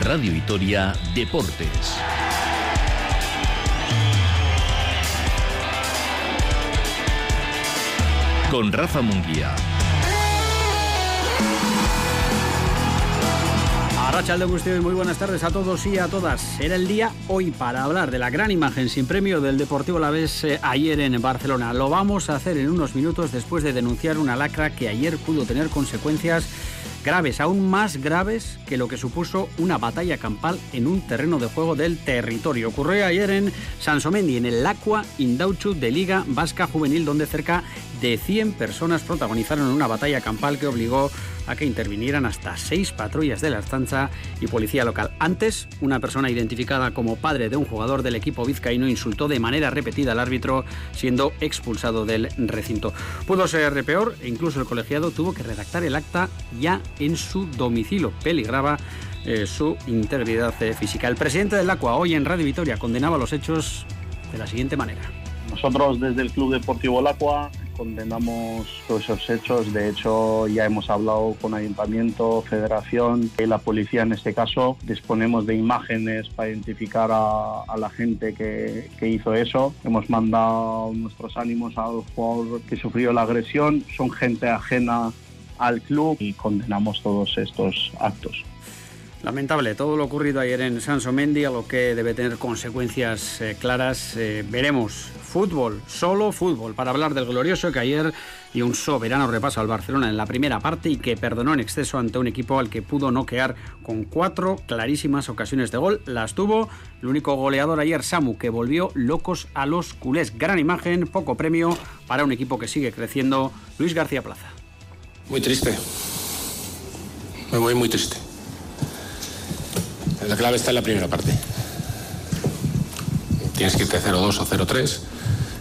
Radio Vitoria Deportes. Con Rafa Munguía. Arrachalde y muy buenas tardes a todos y a todas. Era el día hoy para hablar de la gran imagen sin premio del Deportivo La Vez eh, ayer en Barcelona. Lo vamos a hacer en unos minutos después de denunciar una lacra que ayer pudo tener consecuencias graves, aún más graves que lo que supuso una batalla campal en un terreno de juego del territorio. Ocurrió ayer en Sansomendi, en el Aqua Indauchu de Liga Vasca Juvenil, donde cerca de 100 personas protagonizaron una batalla campal que obligó a que intervinieran hasta seis patrullas de la estanza y policía local. Antes, una persona identificada como padre de un jugador del equipo vizcaíno insultó de manera repetida al árbitro, siendo expulsado del recinto. Pudo ser peor e incluso el colegiado tuvo que redactar el acta ya en su domicilio. Peligraba eh, su integridad eh, física. El presidente del ACUA hoy en Radio Vitoria condenaba los hechos de la siguiente manera. Nosotros desde el Club Deportivo Lacua condenamos todos esos hechos. De hecho, ya hemos hablado con Ayuntamiento, Federación y la policía en este caso. Disponemos de imágenes para identificar a, la gente que, que, hizo eso. Hemos mandado nuestros ánimos al jugador que sufrió la agresión. Son gente ajena al club y condenamos todos estos actos. Lamentable todo lo ocurrido ayer en Sansomendi, algo que debe tener consecuencias eh, claras. Eh, veremos fútbol, solo fútbol, para hablar del glorioso que ayer dio un soberano repaso al Barcelona en la primera parte y que perdonó en exceso ante un equipo al que pudo noquear con cuatro clarísimas ocasiones de gol. Las tuvo el único goleador ayer, Samu, que volvió locos a los culés. Gran imagen, poco premio para un equipo que sigue creciendo. Luis García Plaza. Muy triste. Me voy muy triste. La clave está en la primera parte. Tienes que irte 0-2 o 0-3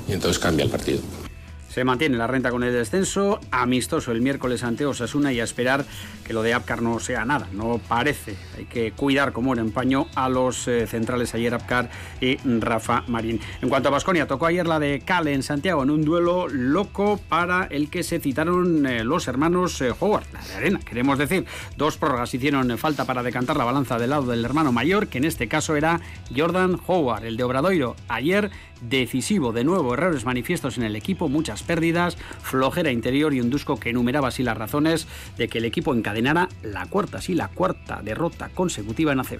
y entonces cambia el partido. Se mantiene la renta con el descenso, amistoso el miércoles ante Osasuna y a esperar que lo de Apcar no sea nada, no parece. Hay que cuidar como en empaño a los eh, centrales ayer Apcar y Rafa Marín. En cuanto a Vasconia, tocó ayer la de Cale en Santiago en un duelo loco para el que se citaron eh, los hermanos eh, Howard, la de Arena, queremos decir. Dos prórrogas hicieron falta para decantar la balanza del lado del hermano mayor, que en este caso era Jordan Howard, el de Obradoiro. Ayer decisivo. De nuevo, errores manifiestos en el equipo, muchas pérdidas, flojera interior y un Dusko que enumeraba así las razones de que el equipo encadenara la cuarta, sí, la cuarta derrota consecutiva en ACB.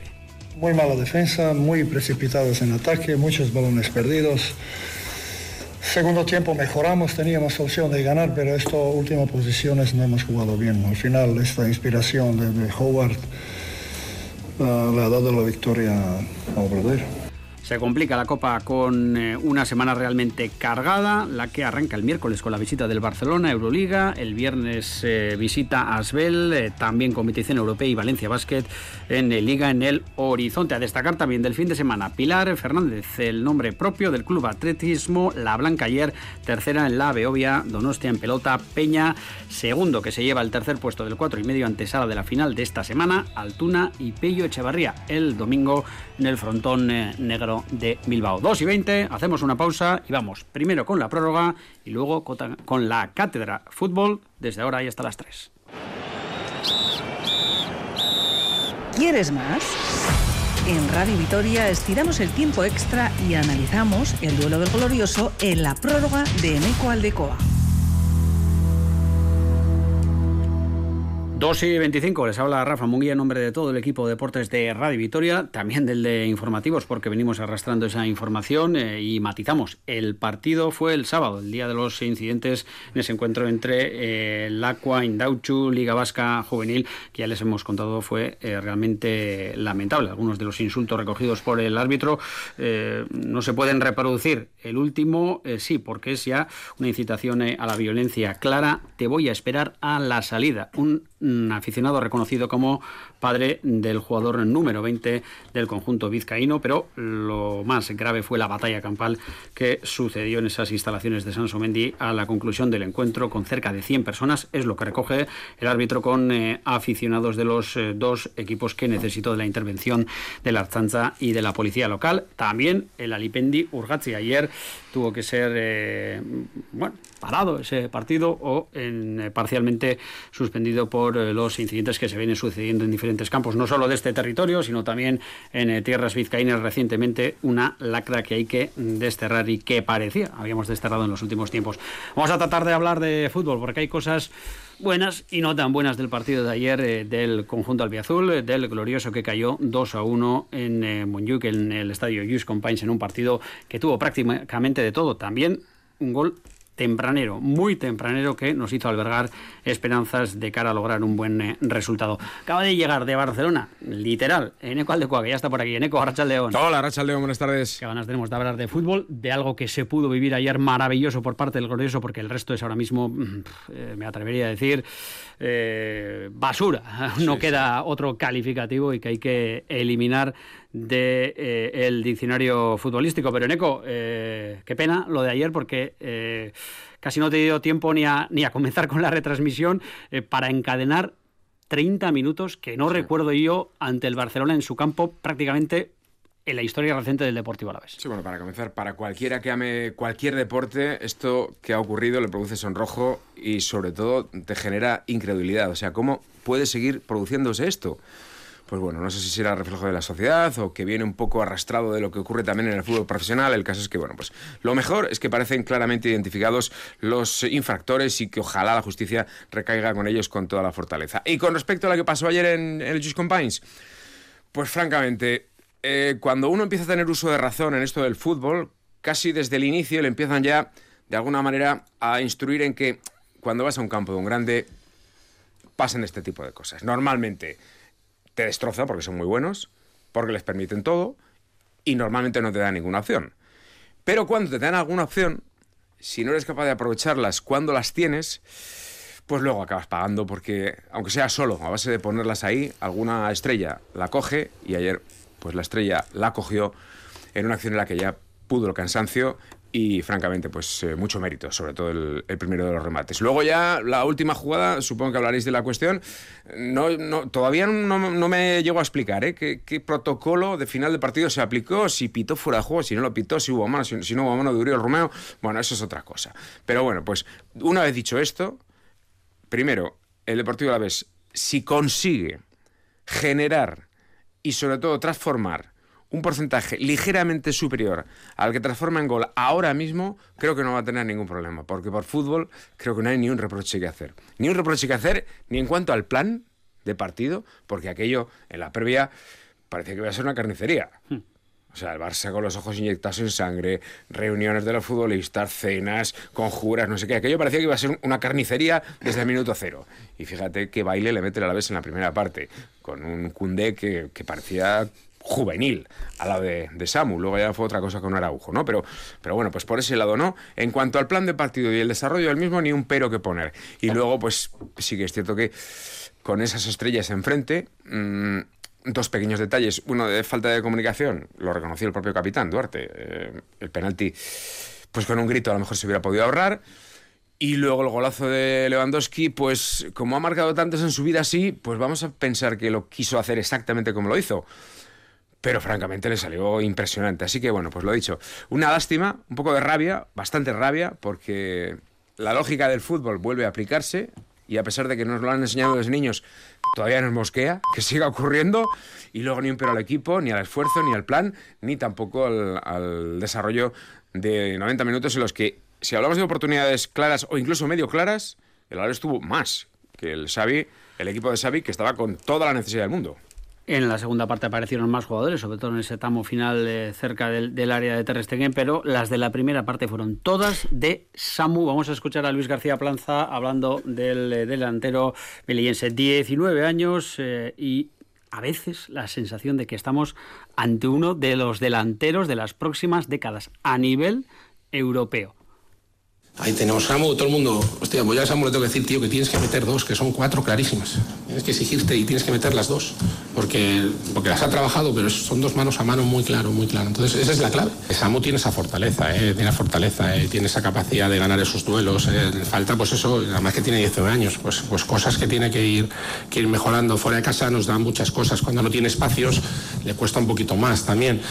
Muy mala defensa, muy precipitados en ataque, muchos balones perdidos. Segundo tiempo mejoramos, teníamos opción de ganar, pero estas últimas posiciones no hemos jugado bien. Al final, esta inspiración de, Howard uh, le ha dado la victoria a Obrador. Se complica la Copa con eh, una semana realmente cargada, la que arranca el miércoles con la visita del Barcelona, Euroliga, el viernes eh, visita Asbel, eh, también competición europea y Valencia Basket en Liga en el horizonte. A destacar también del fin de semana, Pilar Fernández, el nombre propio del Club Atletismo, La Blanca ayer, tercera en la Beovia, Donostia en pelota, Peña, segundo que se lleva el tercer puesto del cuatro y medio antesala de la final de esta semana, Altuna y Pello Echevarría el domingo en el frontón negro de Bilbao. 2 y 20, hacemos una pausa y vamos primero con la prórroga y luego con la cátedra fútbol desde ahora y hasta las 3. ¿Quieres más? En Radio Vitoria estiramos el tiempo extra y analizamos el duelo del glorioso en la prórroga de Eneco Aldecoa. 2 y 25, les habla Rafa Munguía en nombre de todo el equipo de deportes de Radio Vitoria, también del de informativos, porque venimos arrastrando esa información eh, y matizamos. El partido fue el sábado, el día de los incidentes en ese encuentro entre eh, el Aqua, Indauchu, Liga Vasca Juvenil, que ya les hemos contado fue eh, realmente lamentable. Algunos de los insultos recogidos por el árbitro no se pueden reproducir. El último sí, porque es ya una incitación a la violencia clara. Te voy a esperar a la salida. Un aficionado reconocido como padre del jugador número 20 del conjunto vizcaíno, pero lo más grave fue la batalla campal que sucedió en esas instalaciones de Sansomendi a la conclusión del encuentro con cerca de 100 personas, es lo que recoge el árbitro con eh, aficionados de los eh, dos equipos que necesitó de la intervención de la Arzanza y de la policía local. También el Alipendi Urgatzi ayer tuvo que ser eh, bueno, parado ese partido o en, eh, parcialmente suspendido por eh, los incidentes que se vienen sucediendo en diferentes campos, no solo de este territorio, sino también en tierras vizcaínas recientemente, una lacra que hay que desterrar y que parecía habíamos desterrado en los últimos tiempos. Vamos a tratar de hablar de fútbol porque hay cosas buenas y no tan buenas del partido de ayer eh, del conjunto albiazul, eh, del glorioso que cayó 2 a 1 en eh, en el estadio Just Compines, en un partido que tuvo prácticamente de todo. También un gol tempranero, muy tempranero, que nos hizo albergar esperanzas de cara a lograr un buen eh, resultado. Acaba de llegar de Barcelona, literal, Eneco Aldecoa, que ya está por aquí. Eneco, Racha León. Hola, Racha León, buenas tardes. Qué ganas tenemos de hablar de fútbol, de algo que se pudo vivir ayer maravilloso por parte del glorioso, porque el resto es ahora mismo, mm, eh, me atrevería a decir, eh, basura. No queda otro calificativo y que hay que eliminar del de, el diccionario futbolístico. Pero Eneco, qué pena lo de ayer porque casi no te dio tiempo ni a, ni a comenzar con la retransmisión eh, para encadenar 30 minutos que no recuerdo yo ante el Barcelona en su campo prácticamente en la historia reciente del Deportivo Alavés. Sí, bueno, para comenzar, para cualquiera que ame cualquier deporte, esto que ha ocurrido le produce sonrojo y sobre todo te genera incredulidad. O sea, ¿cómo puede seguir produciéndose esto? pues bueno, no sé si será reflejo de la sociedad o que viene un poco arrastrado de lo que ocurre también en el fútbol profesional. El caso es que, bueno, pues lo mejor es que parecen claramente identificados los infractores y que ojalá la justicia recaiga con ellos con toda la fortaleza. Y con respecto a lo que pasó ayer en, el Just Compines, pues francamente, eh, cuando uno empieza a tener uso de razón en esto del fútbol, casi desde el inicio le empiezan ya, de alguna manera, a instruir en que cuando vas a un campo de un grande, pasen este tipo de cosas. Normalmente te destroza porque son muy buenos, porque les permiten todo y normalmente no te dan ninguna opción. Pero cuando te dan alguna opción, si no eres capaz de aprovecharlas cuando las tienes, pues luego acabas pagando porque, aunque sea solo, a base de ponerlas ahí, alguna estrella la coge y ayer, pues la estrella la cogió en una acción en la que ya pudo el cansancio y francamente, pues eh, mucho mérito, sobre todo el, primero de los remates. Luego ya la última jugada, supongo que hablaréis de la cuestión. No, todavía no, me llego a explicar ¿eh? ¿Qué, protocolo de final de partido se aplicó, si pitó fuera de juego, si no lo pitó, si hubo mano, si, no hubo mano de Uriel Romeo. Bueno, eso es otra cosa. Pero bueno, pues una vez dicho esto, primero, el Deportivo la vez si consigue generar y sobre todo transformar un porcentaje ligeramente superior al que transforma en gol ahora mismo, creo que no va a tener ningún problema, porque por fútbol creo que no hay ni un reproche que hacer. Ni un reproche que hacer ni en cuanto al plan de partido, porque aquello en la previa parecía que iba a ser una carnicería. O sea, el Barça con los ojos inyectados en sangre, reuniones de los futbolistas, cenas, conjuras, no sé qué. Aquello parecía que iba a ser una carnicería desde el minuto cero. Y fíjate qué baile le mete la vez en la primera parte, con un Cundé que, que parecía juvenil a la de, de, Samu. Luego ya fue otra cosa con Araujo, ¿no? Pero, pero bueno, pues por ese lado no. En cuanto al plan de partido y el desarrollo del mismo, ni un pero que poner. Y luego, pues sí que es cierto que con esas estrellas enfrente, mmm, dos pequeños detalles. Uno de falta de comunicación, lo reconoció el propio capitán Duarte. Eh, el penalti, pues con un grito a lo mejor se hubiera podido ahorrar. Y luego el golazo de Lewandowski, pues como ha marcado tantos en su vida así, pues vamos a pensar que lo quiso hacer exactamente como lo hizo pero francamente le salió impresionante. Así que bueno, pues lo dicho, una lástima, un poco de rabia, bastante rabia, porque la lógica del fútbol vuelve a aplicarse y a pesar de que nos lo han enseñado los niños, todavía nos mosquea que siga ocurriendo y luego ni un pero al equipo, ni al esfuerzo, ni al plan, ni tampoco al, desarrollo de 90 minutos en los que, si hablamos de oportunidades claras o incluso medio claras, el Alavés tuvo más que el Xavi, el equipo de Xavi, que estaba con toda la necesidad del mundo. En la segunda parte aparecieron más jugadores, sobre todo en ese tramo final eh, cerca del, área de Ter Stegen, pero las de la primera parte fueron todas de Samu. Vamos a escuchar a Luis García Planza hablando del eh, delantero melillense. 19 años eh, y a veces la sensación de que estamos ante uno de los delanteros de las próximas décadas a nivel europeo. Ahí tenemos Samu, todo el mundo. Hostia, pues ya Samu le tengo que decir, tío, que tienes que meter dos, que son cuatro clarísimas. Tienes que exigirte y tienes que meter las dos. Porque, porque las ha trabajado, pero son dos manos a mano muy claro, muy claro. Entonces, esa es la clave. Samu tiene esa fortaleza, ¿eh? tiene fortaleza, ¿eh? tiene esa capacidad de ganar esos duelos. ¿eh? Falta, pues eso, además que tiene 19 años, pues, pues cosas que tiene que ir, que ir mejorando. Fuera de casa nos dan muchas cosas. Cuando no tiene espacios, le cuesta un poquito más también.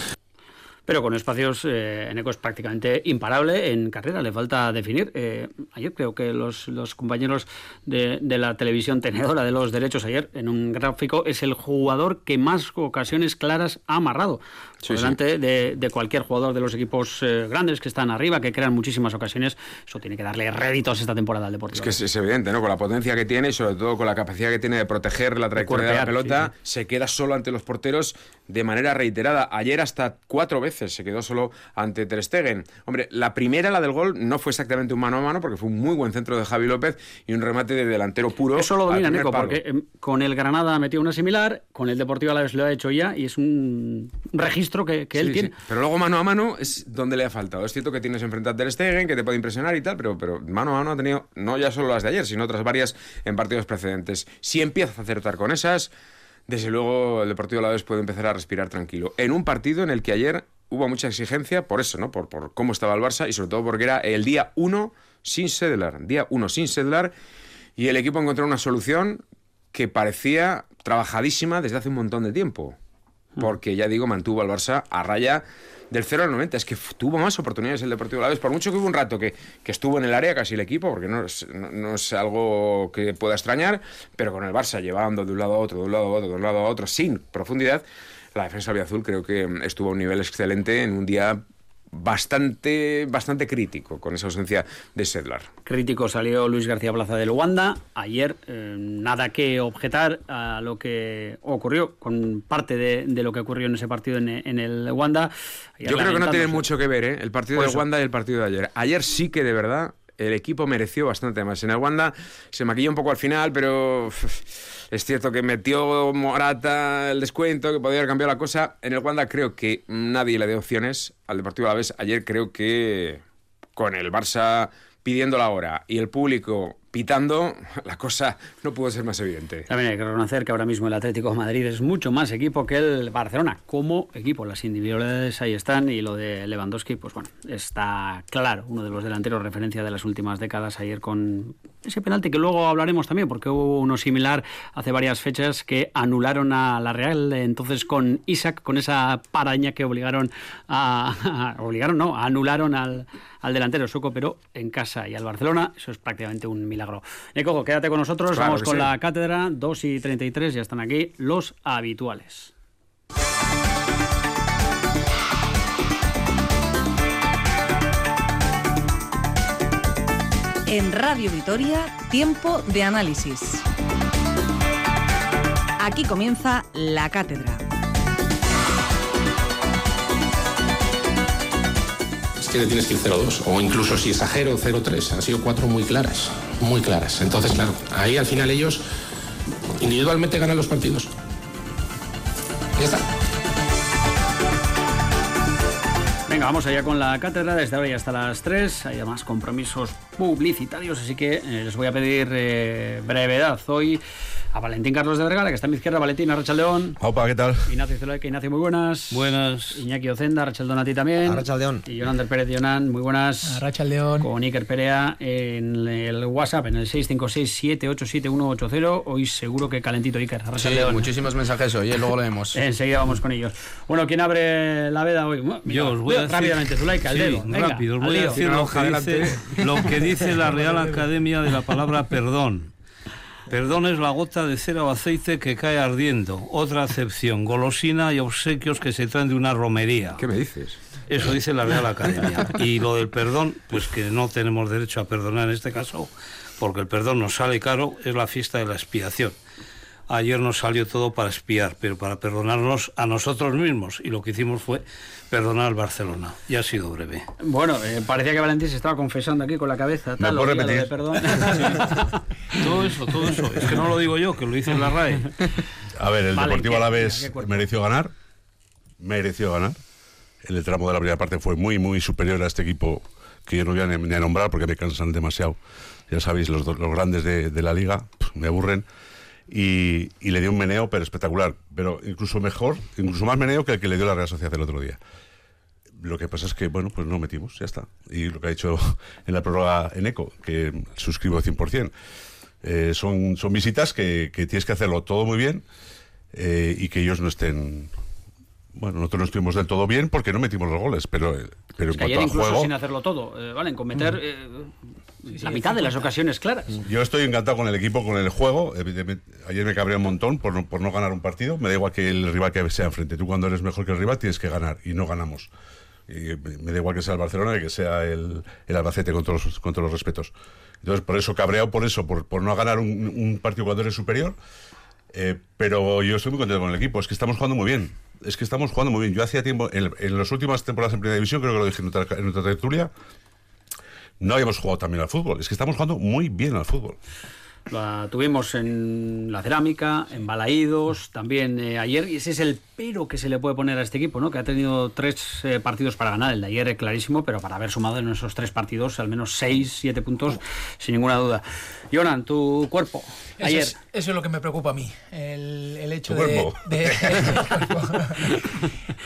Pero con espacios, eh, Eneco es prácticamente imparable en carrera, le falta definir. Eh, ayer creo que los, los compañeros de, de, la televisión tenedora de los derechos, ayer en un gráfico, es el jugador que más ocasiones claras ha amarrado, por delante sí. de, de, cualquier jugador de los equipos eh, grandes que están arriba, que crean muchísimas ocasiones. Eso tiene que darle réditos esta temporada al Deportivo. Es que es, es, evidente, ¿no? Con la potencia que tiene y sobre todo con la capacidad que tiene de proteger la trayectoria de, de la pelota, sí, sí. se queda solo ante los porteros de manera reiterada. Ayer hasta cuatro veces se quedó solo ante Ter Stegen. Hombre, la primera, la del gol, no fue exactamente un mano a mano porque fue un muy buen centro de Javi López y un remate de delantero puro. Eso lo domina Nico, porque eh, con el Granada metió una similar, con el Deportivo Alavés lo ha hecho ya y es un registro que, que sí, él tiene. Sí. Pero luego mano a mano es donde le ha faltado. Es cierto que tienes enfrente a Ter Stegen, que te puede impresionar y tal, pero, pero mano a mano ha tenido no ya solo las de ayer, sino otras varias en partidos precedentes. Si empiezas a acertar con esas, desde luego el Deportivo Alavés puede empezar a respirar tranquilo. En un partido en el que ayer hubo mucha exigencia por eso, ¿no? Por, por cómo estaba el Barça y sobre todo porque era el día 1 sin Sedlar. Día 1 sin Sedlar y el equipo encontró una solución que parecía trabajadísima desde hace un montón de tiempo. Porque ya digo, mantuvo al Barça a raya del 0 al 90. Es que tuvo más oportunidades el Deportivo Alavés. Por mucho que hubo un rato que, que estuvo en el área casi el equipo, porque no es, no, es, algo que pueda extrañar, pero con el Barça llevando de un lado a otro, de un lado a otro, de un lado a otro, sin profundidad, la defensa azul creo que estuvo a un nivel excelente en un día bastante, bastante crítico con esa ausencia de Sedlar. Crítico salió Luis García Plaza del Wanda. Ayer eh, nada que objetar a lo que ocurrió con parte de, de lo que ocurrió en ese partido en, en el Wanda. Yo creo que no tiene mucho que ver ¿eh? el partido del Wanda y el partido de ayer. Ayer sí que de verdad el equipo mereció bastante más. En el Wanda se maquilló un poco al final, pero es cierto que metió Morata el descuento, que podía haber cambiado la cosa. En el Wanda creo que nadie le dio opciones al Deportivo Alavés. Ayer creo que con el Barça pidiendo la hora y el público pitando, la cosa no pudo ser más evidente. También hay que reconocer que ahora mismo el Atlético de Madrid es mucho más equipo que el Barcelona, como equipo. Las individualidades ahí están y lo de Lewandowski, pues bueno, está claro, uno de los delanteros referencia de las últimas décadas ayer con ese penalti que luego hablaremos también, porque hubo uno similar hace varias fechas que anularon a la Real, entonces con Isaac, con esa paraña que obligaron a, obligaron, no, anularon al, al delantero suco, pero en casa y al Barcelona, eso es prácticamente un milagro. Nico, quédate con nosotros, claro vamos con sí. la cátedra, 2 y 33, ya están aquí los habituales. En Radio Vitoria, tiempo de análisis. Aquí comienza la cátedra. Es que le tienes que ir 0-2, o incluso si exagero 0-3. Han sido cuatro muy claras, muy claras. Entonces, claro, ahí al final ellos individualmente ganan los partidos. Ya está. Venga, vamos allá con la cátedra desde ahora y hasta las 3. Hay además compromisos publicitarios, así que eh, les voy a pedir eh, brevedad. Hoy a Valentín Carlos de Vergara, que está a mi izquierda. Valentín, Arrachaldeón. Opa, ¿qué tal? Ignacio Zulaika, Ignacio, muy buenas. Buenas. Iñaki Ocenda, Arrachaldeón a ti también. Arrachaldeón. Y Yonander Pérez Yonan, muy buenas. Arrachaldeón. Con Iker Perea en el WhatsApp, en el 656-787-180. Hoy seguro que calentito Iker. Arrachaldeón. Sí, muchísimos mensajes hoy, ¿eh? luego lo vemos. Enseguida vamos con ellos. Bueno, ¿quién abre la veda hoy? Mira, Yo os voy a decir... Rápidamente, Zulaika, sí, el dedo. Venga, rápido, os voy a decir lo que, dice, lo que dice la Real Academia de la palabra perdón. Perdón es la gota de cera o aceite que cae ardiendo. Otra acepción, golosina y obsequios que se traen de una romería. ¿Qué me dices? Eso dice la Real Academia. Y lo del perdón, pues que no tenemos derecho a perdonar en este caso, porque el perdón nos sale caro, es la fiesta de la expiación. Ayer nos salió todo para espiar, pero para perdonarnos a nosotros mismos. Y lo que hicimos fue perdonar al Barcelona. Y ha sido breve. Bueno, eh, parecía que Valentín se estaba confesando aquí con la cabeza. Tal, ¿Me puedo repetir? De perdón. Sí. Todo eso, todo eso. Es que no lo digo yo, que lo dice en la RAE. A ver, el Vale, Deportivo ¿qué- Alavés mereció ganar. Mereció ganar. En el tramo de la primera parte fue muy, muy superior a este equipo que yo no voy a ni, a nombrar porque me cansan demasiado. Ya sabéis, los, los grandes de, de la liga me aburren. Y, y le dio un meneo, pero espectacular. Pero incluso mejor, incluso más meneo que el que le dio la Real Sociedad el otro día. Lo que pasa es que, bueno, pues no metimos, ya está. Y lo que ha dicho en la prórroga en ECO, que suscribo 100%. Eh, son, son visitas que, que tienes que hacerlo todo muy bien eh, y que ellos no estén Bueno, nosotros no estuvimos del todo bien porque no metimos los goles, pero, pero es en que ayer cuanto a incluso juego... sin hacerlo todo, eh, ¿vale? En cometer eh, la mitad de las ocasiones claras. Yo estoy encantado con el equipo, con el. Evidentemente, ayer me cabré un montón por no, por no ganar un partido. Me da igual que el rival que sea enfrente. Tú cuando eres mejor que el rival tienes que ganar y no ganamos. Y me da igual que sea el Barcelona que que sea el, el Albacete con todos, los, con todos los respetos. Entonces, por eso cabreado, por eso, por, por no ganar un, un partido cuando eres superior. Eh, pero yo estoy muy contento con el equipo. Es que estamos jugando muy bien. Es que estamos jugando muy bien. Yo hacía tiempo, en, en las últimas temporadas en Primera División, creo que lo dije en otra, en otra tertulia, no habíamos jugado también al fútbol. Es que estamos jugando muy bien al fútbol. La tuvimos en la cerámica, en Balaídos, también eh, ayer, y ese es el pero que se le puede poner a este equipo, ¿no? Que ha tenido tres eh, partidos para ganar, el de ayer es clarísimo, pero para haber sumado en esos tres partidos al menos seis, siete puntos, sin ninguna duda. Jonan, tu cuerpo, Eso ayer. es, eso es lo que me preocupa a mí. El, el hecho Tu de. cuerpo. de-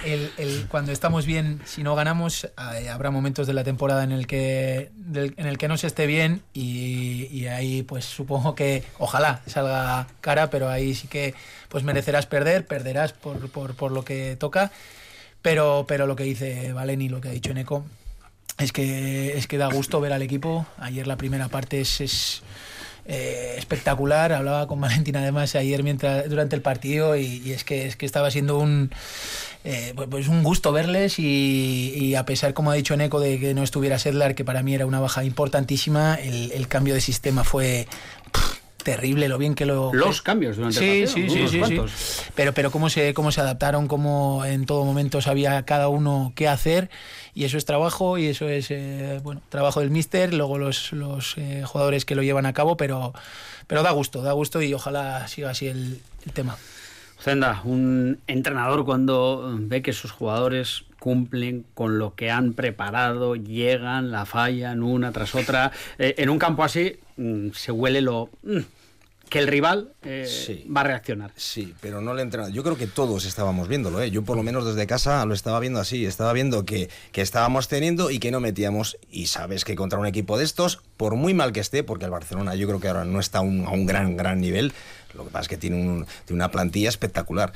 el- el- cuando estamos bien, si no ganamos, eh, habrá momentos de la temporada en el que, del- en el que no se esté bien y, y ahí, pues supongo que ojalá salga cara, pero ahí sí que pues merecerás perder, perderás por, por, por lo que toca. Pero, pero lo que dice Valeni, lo que ha dicho Eneco, es que, es que da gusto ver al equipo. Ayer la primera parte es, eh, espectacular. Hablaba con Valentina además ayer mientras durante el partido y, y es que es que estaba siendo un eh, pues- un gusto verles y, y a pesar, como ha dicho Eneco, de que no estuviera Sedlar, que para mí era una baja importantísima, el, cambio de sistema fue terrible, lo bien que lo... Los cambios durante sí, el partido, sí, sí, unos sí. Pero, pero cómo se, cómo se adaptaron, cómo en todo momento sabía cada uno qué hacer y eso es trabajo y eso es eh, bueno trabajo del míster, luego los, los eh, jugadores que lo llevan a cabo, pero, pero da gusto, da gusto y ojalá siga así el, el tema. Zenda, un entrenador cuando ve que sus jugadores cumplen con lo que han preparado, llegan, la fallan una tras otra. Eh, en un campo así mm, se huele lo mm, que el rival eh, Sí. va a reaccionar. Sí, pero no le entrenado. Yo creo que todos estábamos viéndolo, ¿eh? Yo por lo menos desde casa lo estaba viendo así. Estaba viendo que, que estábamos teniendo y que no metíamos. Y sabes que contra un equipo de estos, por muy mal que esté, porque el Barcelona yo creo que ahora no está a un, a un gran, gran nivel, lo que pasa es que tiene, un- tiene una plantilla espectacular.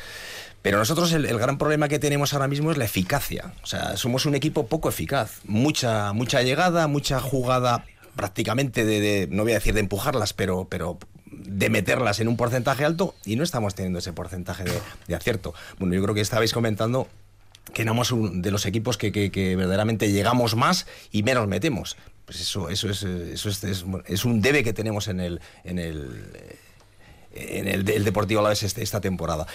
Pero nosotros el, el gran problema que tenemos ahora mismo es la eficacia. O sea, somos un equipo poco eficaz. Mucha, mucha llegada, mucha jugada prácticamente de, de- no voy a decir de empujarlas, pero, pero de meterlas en un porcentaje alto y no estamos teniendo ese porcentaje de, de acierto. Bueno, yo creo que estabais comentando que éramos un- de los equipos que, que- que verdaderamente llegamos más y menos metemos. Pues eso, eso es, eso es, es- es un debe que tenemos en el, en el, en el, el Deportivo Alavés este- esta temporada.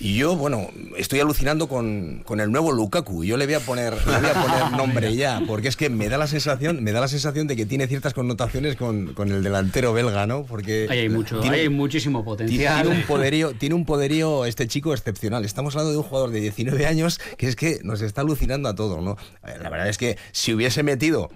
Y yo, bueno, estoy alucinando con, con el nuevo Lukaku. Yo le voy a poner, le voy a poner nombre ya, porque es que me da la sensación, me da la sensación de que tiene ciertas connotaciones con, con el delantero belga, ¿no? Porque Ahí hay mucho, tiene- ahí hay muchísimo potencial. Tiene un poderío, tiene un poderío este chico excepcional. Estamos hablando de un jugador de 19 años que es que nos está alucinando a todos, ¿no? La verdad es que si hubiese metido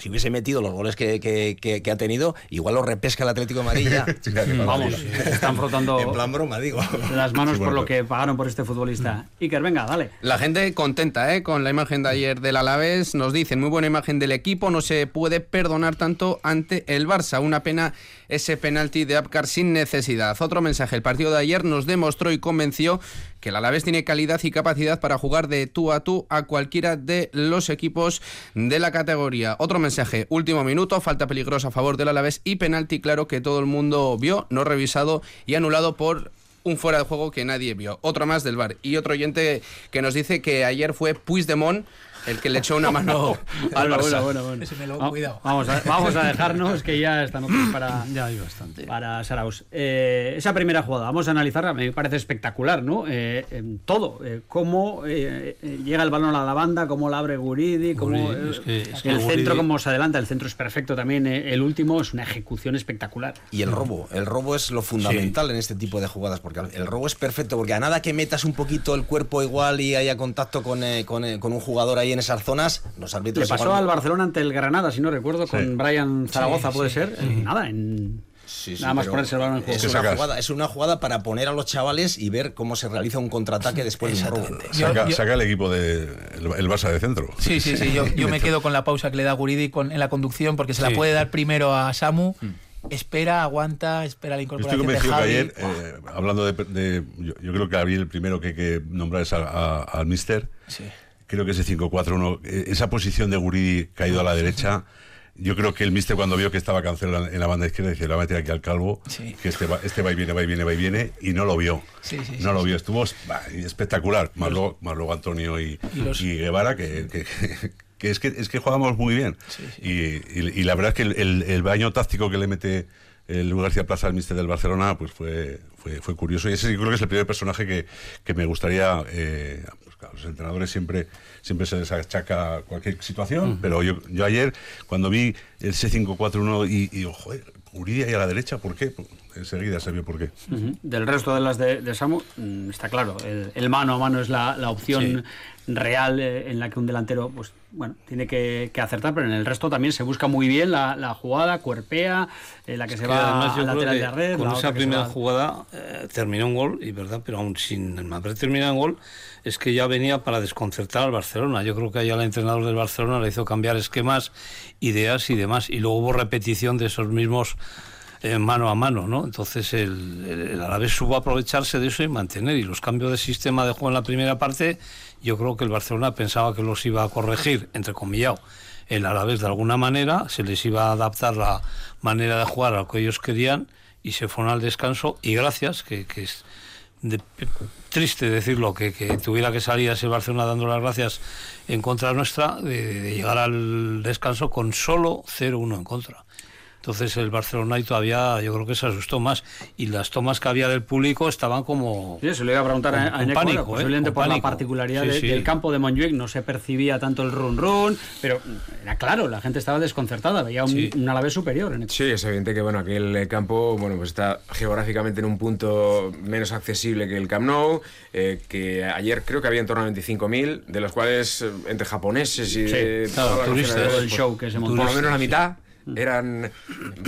si hubiese metido los goles que, que- que- que ha tenido, igual lo repesca el Atlético de Madrid ya. Vamos, están frotando En plan broma, digo. las manos Sí, por lo que pagaron por este futbolista. Iker, venga, dale. La gente contenta ¿eh? con la imagen de ayer del Alavés. Nos dicen, muy buena imagen del equipo, no se puede perdonar tanto ante el Barça. Una pena ese penalti de Apcar sin necesidad. Otro mensaje, el partido de ayer nos demostró y convenció que el Alavés tiene calidad y capacidad para jugar de tú a tú a cualquiera de los equipos de la categoría. Otro mensaje, último minuto, falta peligrosa a favor del Alavés y penalti claro que todo el mundo vio, no revisado y anulado por un fuera de juego que nadie vio. Otro más del bar. Y otro oyente que nos dice que ayer fue Puigdemont el que le echó una mano al Barça. bueno, bueno, bueno. Ese me lo- Va- cuidado. Vamos a, vamos a dejarnos que ya esta noche es para, Ya hay bastante. para Saraus. Eh, esa primera jugada, vamos a analizarla, me parece espectacular, ¿no? Eh, en todo, eh, cómo llega el balón a la banda, cómo la abre Guridi, cómo Guridi, es que- es que el Guridi- centro, cómo se adelanta, el centro es perfecto también, eh, el último es una ejecución espectacular. Y el robo, el robo es lo fundamental en este tipo de jugadas, porque el robo es perfecto, porque a nada que metas un poquito el cuerpo igual y haya contacto con, eh, con, eh, con un jugador ahí en esas zonas, los árbitros... Le pasó igual- al Barcelona ante el Granada, si no recuerdo, con Brian Zaragoza, Sí, puede sí, ser. sí. Nada, en... Sí, sí, nada más ponerse el balón en juego. Es una, jugada, es una jugada para poner a los chavales y ver cómo se realiza un contraataque después de un. Saca, saca el equipo de el, el Barça de centro. Sí, sí, sí. Yo, yo me quedo con la pausa que le da Guridi con, en la conducción porque se la Sí. puede dar primero a Samu espera, aguanta, espera la Estoy incorporación de convencido que Javi. ayer, eh, hablando de... de- yo, yo creo que Gabriel el primero que hay que nombrar es a- a- al Mister. Sí. Creo que ese 5-4-1, eh, esa posición de Guridi caído a la derecha, yo creo que el Mister cuando vio que estaba Cancelo en la banda izquierda, dice, le va a meter aquí al calvo, Sí. que este va, este va y viene, va y viene, va y viene, y no lo vio. Sí, sí, no lo vio, estuvo bah, espectacular. Más luego, más luego Antonio y, Y los- y Guevara, que, que- que es que es que jugamos muy bien. Y, y- y la verdad es que el, el- el baño táctico que le mete el Luis García Plaza al Mister del Barcelona, pues fue, fue, fue curioso. Y ese yo creo que es el primer personaje que, que me gustaría. eh, pues claro, los entrenadores siempre, siempre se les achaca cualquier situación, pero yo, yo ayer, cuando vi el C541 y, y digo, joder, Uridia ahí a la derecha, ¿por qué? Enseguida se vio por qué. Ujú. Del resto de las de, de Samu, mm, está claro, el, el mano a mano es la, la opción real eh, en la que un delantero, pues bueno, tiene que, que acertar, pero en el resto también se busca muy bien la, la jugada, cuerpea, eh, la que se Que va además yo al creo lateral de red. Con la esa primera va- jugada eh, terminó un gol, y verdad, pero aún sin haber terminado un gol, es que ya venía para desconcertar al Barcelona. Yo creo que allá el entrenador del Barcelona le hizo cambiar esquemas, ideas y demás. Y luego hubo repetición de esos mismos eh, mano a mano, ¿no? Entonces el, el, supo aprovecharse de eso y mantener. Y los cambios de sistema de juego en la primera parte, yo creo que el Barcelona pensaba que los iba a corregir, entre comillado. El Alavés de alguna manera se les iba a adaptar la manera de jugar a lo que ellos querían y se fueron al descanso y gracias, que, que es de- triste decirlo, que, tuviera que salir ese Barcelona dando las gracias en contra nuestra, de, de llegar al descanso con solo 0-1 en contra. Entonces el Barcelona y todavía yo creo que se asustó más y las tomas que había del público estaban como Sí, se lo iba a preguntar con- a, a pánico, bueno, ¿eh? posiblemente Con por la pánico. particularidad Sí, de- sí. del campo de Montjuic no se percibía tanto el run run, pero era claro, la gente estaba desconcertada, veía un, Sí. un Alavés superior. Eneco. Sí, es evidente que bueno, aquel eh, campo bueno, pues está geográficamente en un punto menos accesible que el Camp Nou, eh, que ayer creo que había en torno a 25.000, de los cuales eh, entre japoneses y Sí, de claro, turistas, el show que se montó. Por lo menos la mitad eran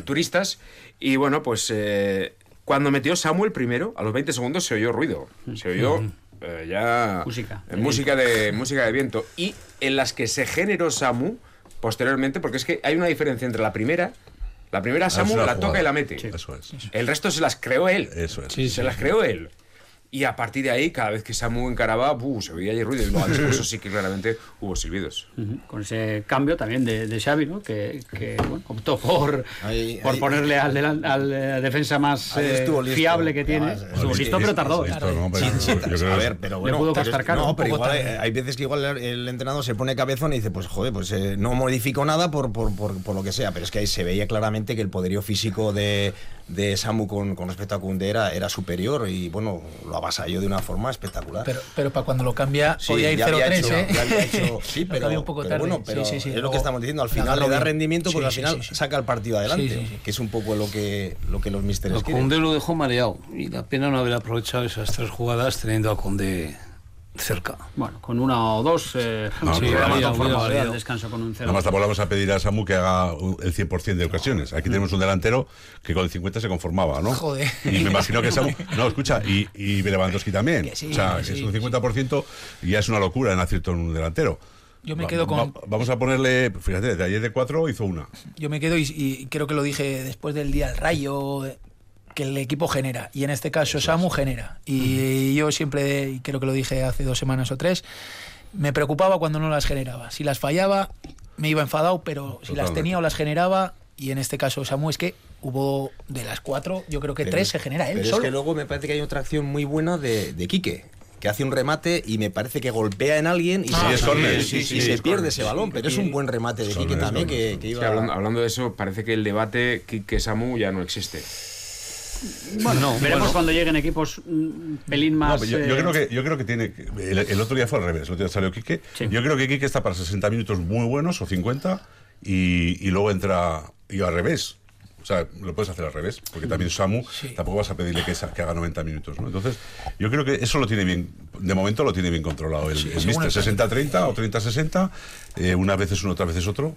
turistas y bueno, pues eh, cuando metió Samuel primero, a los 20 segundos se oyó ruido, se oyó eh, ya Música. eh, música de música de viento y en las que se generó Samu posteriormente, porque es que hay una diferencia entre la primera la primera Ah, Samu la toca y la mete. Eso es. El resto se las creó él. Eso es. se las creó él. Y a partir de ahí, cada vez que Samu encaraba, ¡buh! se oía ahí ruido. Y luego después, eso sí que claramente hubo silbidos. Ujú, Con ese cambio también de, de Xavi, ¿no? que, que, bueno, optó por, Ahí- por ahí- ponerle al, delan- al, eh, defensa más eh, fiable que tiene. Además, Estuvo listo, pero es- tardó. Listo, no, pero Sí, sí, a que- ver, pero Le bueno, pudo pero- costar caro, No, pero igual hay, hay veces que igual el, el entrenador se pone cabezón y dice, pues joder, pues eh, no modifico nada por, por, por, por lo que sea, pero es que ahí se veía claramente que el poderío físico de, de Samu con, con respecto a Koundé era, era superior y bueno, lo avasalló de una forma espectacular. Pero, pero para cuando lo cambia, Sí, podía ir ya había 0-3, hecho- ¿eh? ya había hecho- sí, Lo pero, cambia un poco pero tarde. bueno, pero Sí, sí, sí. es lo que estamos diciendo. Al final le da rendimiento, pues Sí, al final sí, sí. saca el partido adelante, Sí, sí, sí. que es un poco lo que, lo que los quieren. Conde lo dejó mareado y la pena no haber aprovechado esas tres jugadas teniendo a Conde cerca. Bueno, con una o dos, eh, No, sí, el descanso con un cero. Nada más tampoco vamos a pedir a Samu que haga el 100% de ocasiones. Aquí tenemos un delantero que con el 50 se conformaba, ¿no? Joder. Y me imagino que Samu... No, escucha, y, y Lewandowski también. Que sí, o sea, que es sí, un que 50% y ya es una locura en acierto en un delantero. Yo me quedo con- va- vamos a ponerle, fíjate, de ayer de 4 hizo una. Yo me quedo y, y creo que lo dije después del día del rayo, que el equipo genera. Y en este caso Samu genera. Y yo siempre, y creo que lo dije hace dos semanas o tres, me preocupaba cuando no las generaba. Si las fallaba, me iba enfadado, pero si las Totalmente. tenía o las generaba, y en este caso Samu es que hubo de las cuatro, yo creo que Pero- tres se genera él pero solo. es que luego me parece que hay otra acción muy buena de, de Quique, que hace un remate y me parece que golpea en alguien y, Ah, se, es y- sí, se es pierde ese balón. Pero es un buen remate de Quique es también, que, que Sí, iba... hablando, hablando de eso, parece que el debate que Samu ya no existe. Bueno, No, veremos bueno. cuando lleguen equipos un pelín No, más. pero yo, yo eh, creo que, yo creo que tiene. El, el otro día fue al revés. El otro día salió Quique. Sí. Yo creo que Quique está para 60 minutos muy buenos o 50 y, y luego entra. Y al revés. O sea, lo puedes hacer al revés, porque también Samu Sí. tampoco vas a pedirle que, haga 90 minutos, ¿no? Entonces, yo creo que eso lo tiene bien, de momento lo tiene bien controlado el, el según Mister. el 60-30 o 30-60, eh, unas veces uno, otras veces otro.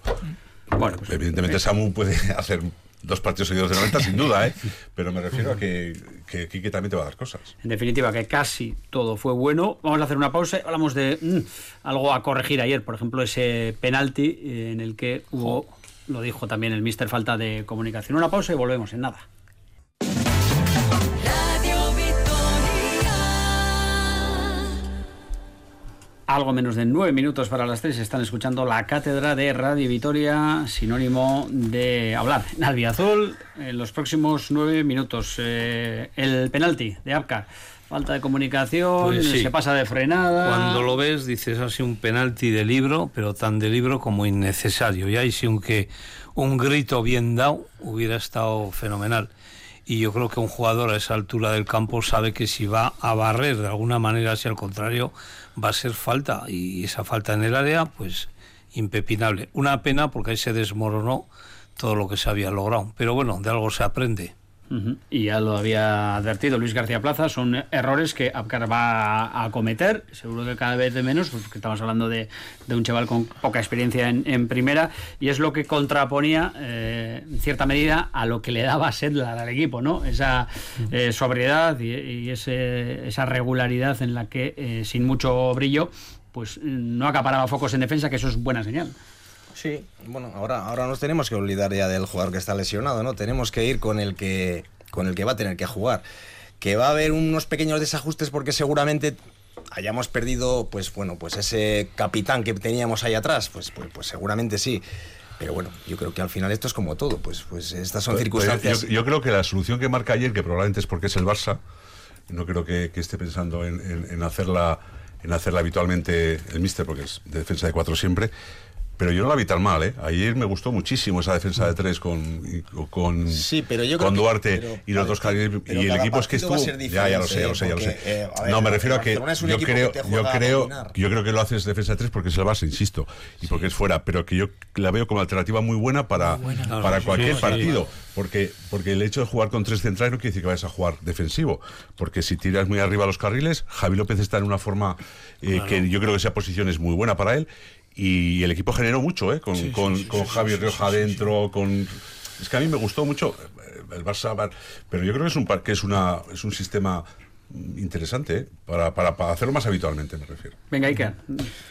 Bueno, pues, Evidentemente Samu puede hacer dos partidos seguidos de 90, sin duda, ¿eh? Pero me refiero a que, que Quique también te va a dar cosas. En definitiva, que casi todo fue bueno. Vamos a hacer una pausa. Hablamos de mm, algo a corregir ayer, por ejemplo, ese penalti eh, en el que hubo lo dijo también el mister, falta de comunicación. Una pausa y volvemos en nada. Algo menos de nueve minutos para las tres están escuchando la cátedra de Radio Vitoria, sinónimo de hablar en albiazul en los próximos nueve minutos. Eh, el penalti de Apcar, falta de comunicación, Pues sí. se pasa de frenada. Cuando lo ves dices ha sido un penalti de libro, pero tan de libro como innecesario. Y ahí sí un grito bien dado hubiera estado fenomenal. Y yo creo que un jugador a esa altura del campo sabe que si va a barrer de alguna manera, si al contrario, va a ser falta. Y esa falta en el área, pues impepinable. Una pena porque ahí se desmoronó todo lo que se había logrado. Pero bueno, de algo se aprende. Y ya lo había advertido Luis García Plaza, son errores que Apcar va a cometer, seguro que cada vez de menos, pues, porque estamos hablando de, de un chaval con poca experiencia en, en primera, y es lo que contraponía, eh, en cierta medida, a lo que le daba Sedlar al equipo, ¿no? Esa eh, sobriedad y, y ese- esa regularidad en la que, eh, sin mucho brillo, pues no acaparaba focos en defensa, que eso es buena señal. Sí, bueno, ahora, ahora nos tenemos que olvidar ya del jugador que está lesionado, ¿no? Tenemos que ir con el que, con el que va a tener que jugar. Que va a haber unos pequeños desajustes porque seguramente hayamos perdido, pues bueno, pues ese capitán que teníamos ahí atrás, pues, pues, pues seguramente sí. Pero bueno, yo creo que al final esto es como todo, pues, pues estas son Pues, circunstancias. Yo, yo creo que la solución que marca ayer, que probablemente es porque es el Barça, no creo que, que esté pensando en, en- en hacerla en hacerla habitualmente el míster, porque es de defensa de cuatro siempre. Pero yo no la vi tan mal, ¿eh? Ayer me gustó muchísimo esa defensa de tres con, con, Sí, pero yo creo con que- Duarte pero- y los dos carriles. pero Y el equipo es que estuvo. ya, ya lo sé, ya lo sé, ya lo sé. eh, ver, no, me refiero a que Barcelona es un yo que creo, te yo creo, yo creo que lo haces defensa de tres porque es el Barça, insisto, y porque es fuera, pero que yo la veo como alternativa muy buena para, buena. para cualquier sí, partido. Porque, porque el hecho de jugar con tres centrales no quiere decir que vayas a jugar defensivo. Porque si tiras muy arriba los carriles, Javi López está en una forma eh, que yo creo que esa posición es muy buena para él. Y el equipo generó mucho, ¿eh? Con, con, con Javi Rioja adentro, con. Es que a mí me gustó mucho eh, el Barça, pero yo creo que es un que es una es un sistema interesante ¿eh? para, para, para hacerlo más habitualmente, me refiero. Venga, Iker,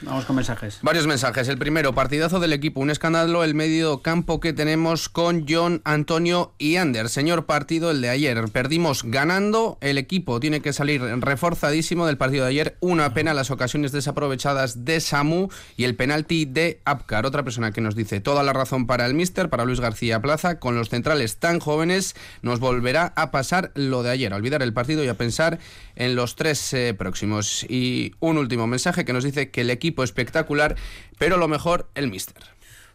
vamos con mensajes. Varios mensajes. El primero, partidazo del equipo. Un escándalo el medio campo que tenemos con John, Antonio y Ander. Señor partido el de ayer. Perdimos ganando. El equipo tiene que salir reforzadísimo del partido de ayer. Una pena las ocasiones desaprovechadas de Samu y el penalti de Apcar. Otra persona que nos dice toda la razón para el míster, para Luis García Plaza. Con los centrales tan jóvenes nos volverá a pasar lo de ayer. A olvidar el partido y a pensar en los tres eh, próximos. Y un último mensaje que nos dice que el equipo espectacular, pero lo mejor el míster.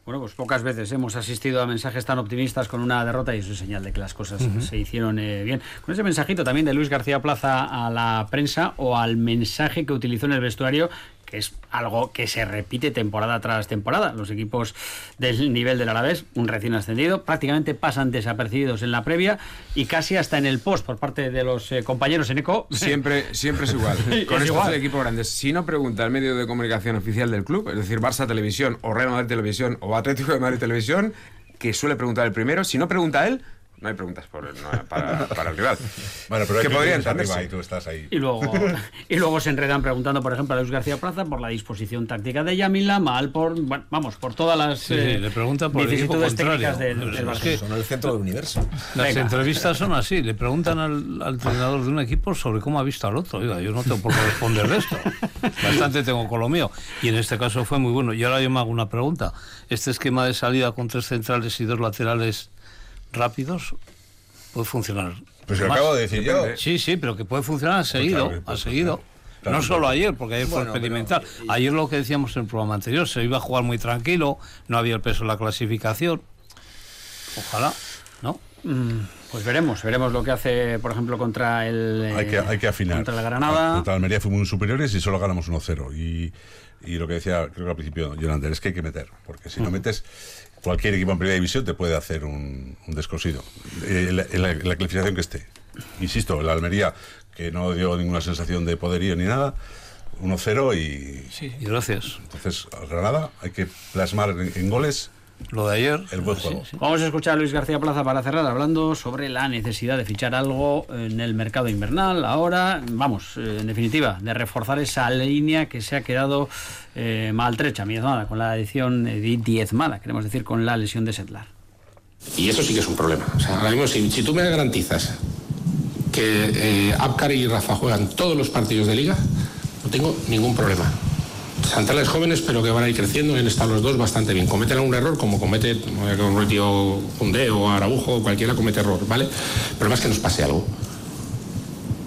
Bueno, pues pocas veces hemos asistido a mensajes tan optimistas con una derrota y eso es señal de que las cosas se hicieron eh, bien. Con ese mensajito también de Luis García Plaza a la prensa o al mensaje que utilizó en el vestuario, que es algo que se repite temporada tras temporada. Los equipos del nivel del Alavés, un recién ascendido, prácticamente pasan desapercibidos en la previa y casi hasta en el post por parte de los eh, compañeros en ECO. Siempre, siempre es igual. Es Con estos igual. equipos grandes. Si no pregunta el medio de comunicación oficial del club, es decir, Barça Televisión o Real Madrid Televisión o Atlético de Madrid Televisión, que suele preguntar el primero, si no pregunta él, no hay preguntas por el- no, para, para el rival. Bueno, pero que podría entenderse. y tú estás ahí. Y luego, y luego se enredan preguntando, por ejemplo, a Luis García Plaza por la disposición táctica de Yamila, mal por, bueno, vamos, por todas las Sí, eh, le preguntan por el equipo contrario. del, del Es Barça. que- Son el centro del universo. Las Venga. entrevistas son así, le preguntan al, al entrenador de un equipo sobre cómo ha visto al otro. Oiga, yo no tengo por qué responder de esto. Bastante tengo con lo mío. Y en este caso fue muy bueno. Y ahora yo me hago una pregunta. ¿Este esquema de salida con tres centrales y dos laterales rápidos puede funcionar? Pues lo acabo de decir yo. Pues Sí, sí, pero que puede funcionar a seguido. claro que puede a seguido. Claro no solo ayer, porque ayer Bueno, fue experimental. Ayer lo que decíamos en el programa anterior, se iba a jugar muy tranquilo, no había el peso de la clasificación. Ojalá, ¿no? Mm, Pues veremos, veremos lo que hace, por ejemplo, contra el Hay que, hay que afinar. contra la Granada. Contra Almería fuimos muy superiores y solo ganamos 1-0. Y, y lo que decía, creo que al principio, Yolander, es que hay que meter. Porque si no metes, cualquier equipo en primera división te puede hacer un, un descosido. Eh, en la, clasificación que esté. Insisto, la Almería, que no dio ninguna sensación de poderío ni nada, 1-0 y. Sí, y gracias. Entonces, Granada hay que plasmar en, en goles Lo de ayer. El buen juego. Vamos a escuchar a Luis García Plaza para cerrar hablando sobre la necesidad de fichar algo en el mercado invernal. Ahora, vamos, eh, en definitiva, de reforzar esa línea que se ha quedado eh, maltrecha, diezmada, con la edición diezmada, queremos decir, con la lesión de Setlar. Y eso sí que es un problema. O sea, ahora mismo, si, si tú me garantizas que eh, Abkar y Rafa juegan todos los partidos de liga, no tengo ningún problema. Centrales jóvenes, pero que van a ir creciendo, han estado los dos bastante bien. Cometen algún error, como comete como el tío Cundé o Araujo, cualquiera comete error, ¿vale? Pero más que nos pase algo.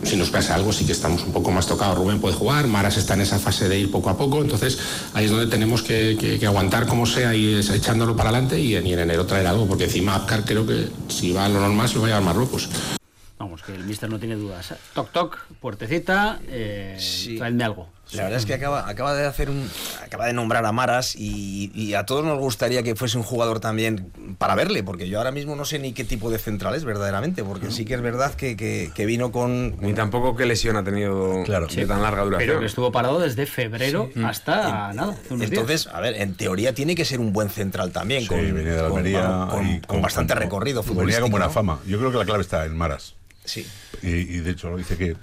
Si nos pasa algo, sí que estamos un poco más tocados. Rubén puede jugar, Maras está en esa fase de ir poco a poco, entonces ahí es donde tenemos que, que- que aguantar como sea y echándolo para adelante y en, y en enero traer algo, porque encima Apcar creo que si va a lo normal se lo va a llevar Marruecos. Vamos, que el mister no tiene dudas. Toc, toc, puertecita, eh, traedme algo. La verdad es que acaba, acaba de hacer un. acaba de nombrar a Maras y, y a todos nos gustaría que fuese un jugador también para verle, porque yo ahora mismo no sé ni qué tipo de central es verdaderamente, porque sí que es verdad que, que- que vino con. Ni tampoco qué lesión ha tenido de tan larga duración. Pero que estuvo parado desde febrero hasta nada. días. Entonces, a ver, en teoría tiene que ser un buen central también, Sí, con, venía de con- Almería con, con bastante con- recorrido Venía futbolístico. con buena ¿no? fama. Yo creo que la clave está en Maras. Sí. Y, y de hecho lo dice que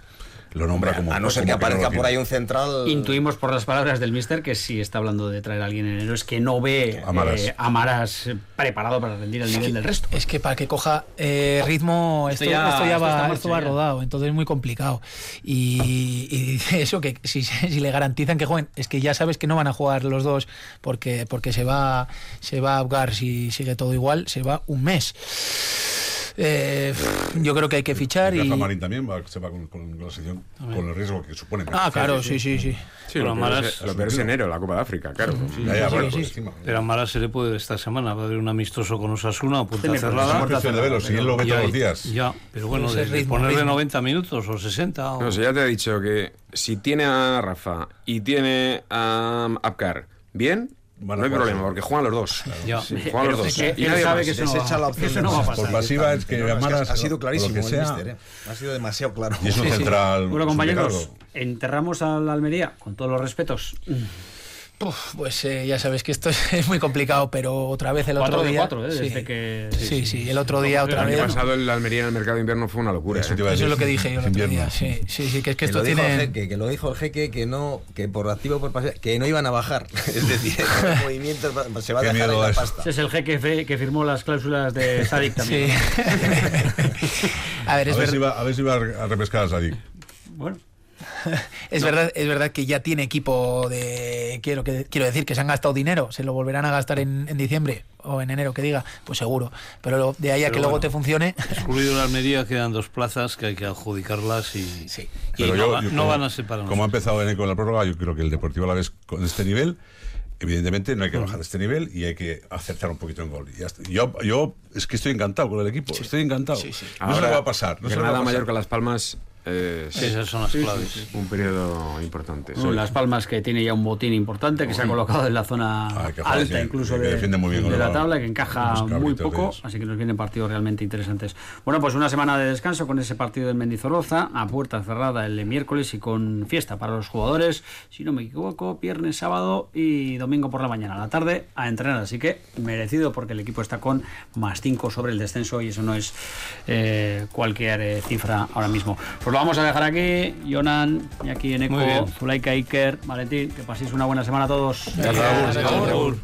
lo nombra como. a no ser que aparezca por ahí un central. Intuimos por las palabras del mister que si está hablando de traer a alguien en enero es que no ve A Maras. eh, a Maras eh, preparado para rendir al nivel del resto. Es que para que coja eh, ritmo, esto, Esto ya- esto ya va, esto rodado, entonces es muy complicado. Y, y dice eso, que si, si le garantizan que jueguen, es que ya sabes que no van a jugar los dos porque, porque se va se va a ahogar si sigue todo igual, se va un mes. Eh, yo creo que hay que fichar y... Rafa Marín también va, se va con, con la selección, con el riesgo que supone. Ah, claro, sí, sí, sí. Sí, lo, peor Maras- es, lo peor es enero, la Copa de África, claro. Ya, ya, bueno, sí, sí. Pero a Mara se le puede esta semana, va a haber un amistoso con Osasuna a puerta cerrada. Es una cuestión de verlo, si él lo ve todos los días. Ya, pero bueno, de, de ritmo, ponerle ritmo. 90 minutos o 60. o- No sé, ya te he dicho que si tiene a Rafa y tiene a Apcar bien, Van no hay jugar problema, solo. porque juegan los dos. Ya. Sí, juegan los dos. Es que Y nadie sabe más. que eso no, Desecha va, la opción eso no va a Maras. Por pasar. pasiva es que No, no, es que ha sido clarísimo que el sea, míster, ¿eh? Ha sido demasiado claro. y es un Sí, sí. central. Bueno, es un compañeros, enterramos a la Almería con todos los respetos. Uf, pues eh, ya sabes que esto es, muy complicado, pero otra vez el otro día... cuatro, ¿eh? sí. Desde que... Sí, sí, el otro día El otra año vez... pasado el Almería en el mercado de invierno fue una locura. Eso ¿eh? a Eso es lo que dije yo el otro invierno. día. Sí, sí, sí, que es que Que esto el tiene... jeque, que lo dijo el jeque que no, que por activo o por pasiva, que no iban a bajar. Es decir, el movimiento se va a dejar miedo la es. pasta. Ese es el jeque que firmó las cláusulas de Sadik también. Sí. a ver, A es, ver, ver- si va, a ver si va a repescar a Sadik. Bueno, es verdad, es verdad que ya tiene equipo de quiero que quiero decir que se han gastado dinero, se lo volverán a gastar en, en diciembre o en enero que diga, pues seguro. Pero lo- de ahí a Pero que luego te funcione, Excluido la Almería, quedan dos plazas que hay que adjudicarlas y, Sí. y Pero no, yo- va- yo no como- van a separarnos. Como ha empezado Eneco con la prórroga, yo creo que el Deportivo a la vez con este nivel, evidentemente no hay que bajar este nivel y hay que acertar un poquito en gol. Yo, yo es que estoy encantado con el equipo, estoy encantado. No se Ahora, lo va a pasar. No se lo va a Granada, pasar. Mallorca, Las Palmas. Eh, esas son las claves. Un periodo importante. son Las Palmas que tiene ya un botín importante, que se ha colocado en la zona Ah, alta incluso de, defiende muy bien de con la tabla, que encaja muy poco, así que nos vienen partidos realmente interesantes. Bueno, pues una semana de descanso con ese partido del Mendizorroza, a puerta cerrada el miércoles y con fiesta para los jugadores, si no me equivoco, viernes, sábado y domingo por la mañana, a la tarde, a entrenar. Así que merecido porque el equipo está con más 5 sobre el descenso y eso no es eh, cualquier eh, cifra ahora mismo. Pues lo vamos a dejar aquí. Jonan, y aquí en Eco. Zulaika Iker, Valentín, que paséis una buena semana a todos. Gracias. Gracias. Raúl.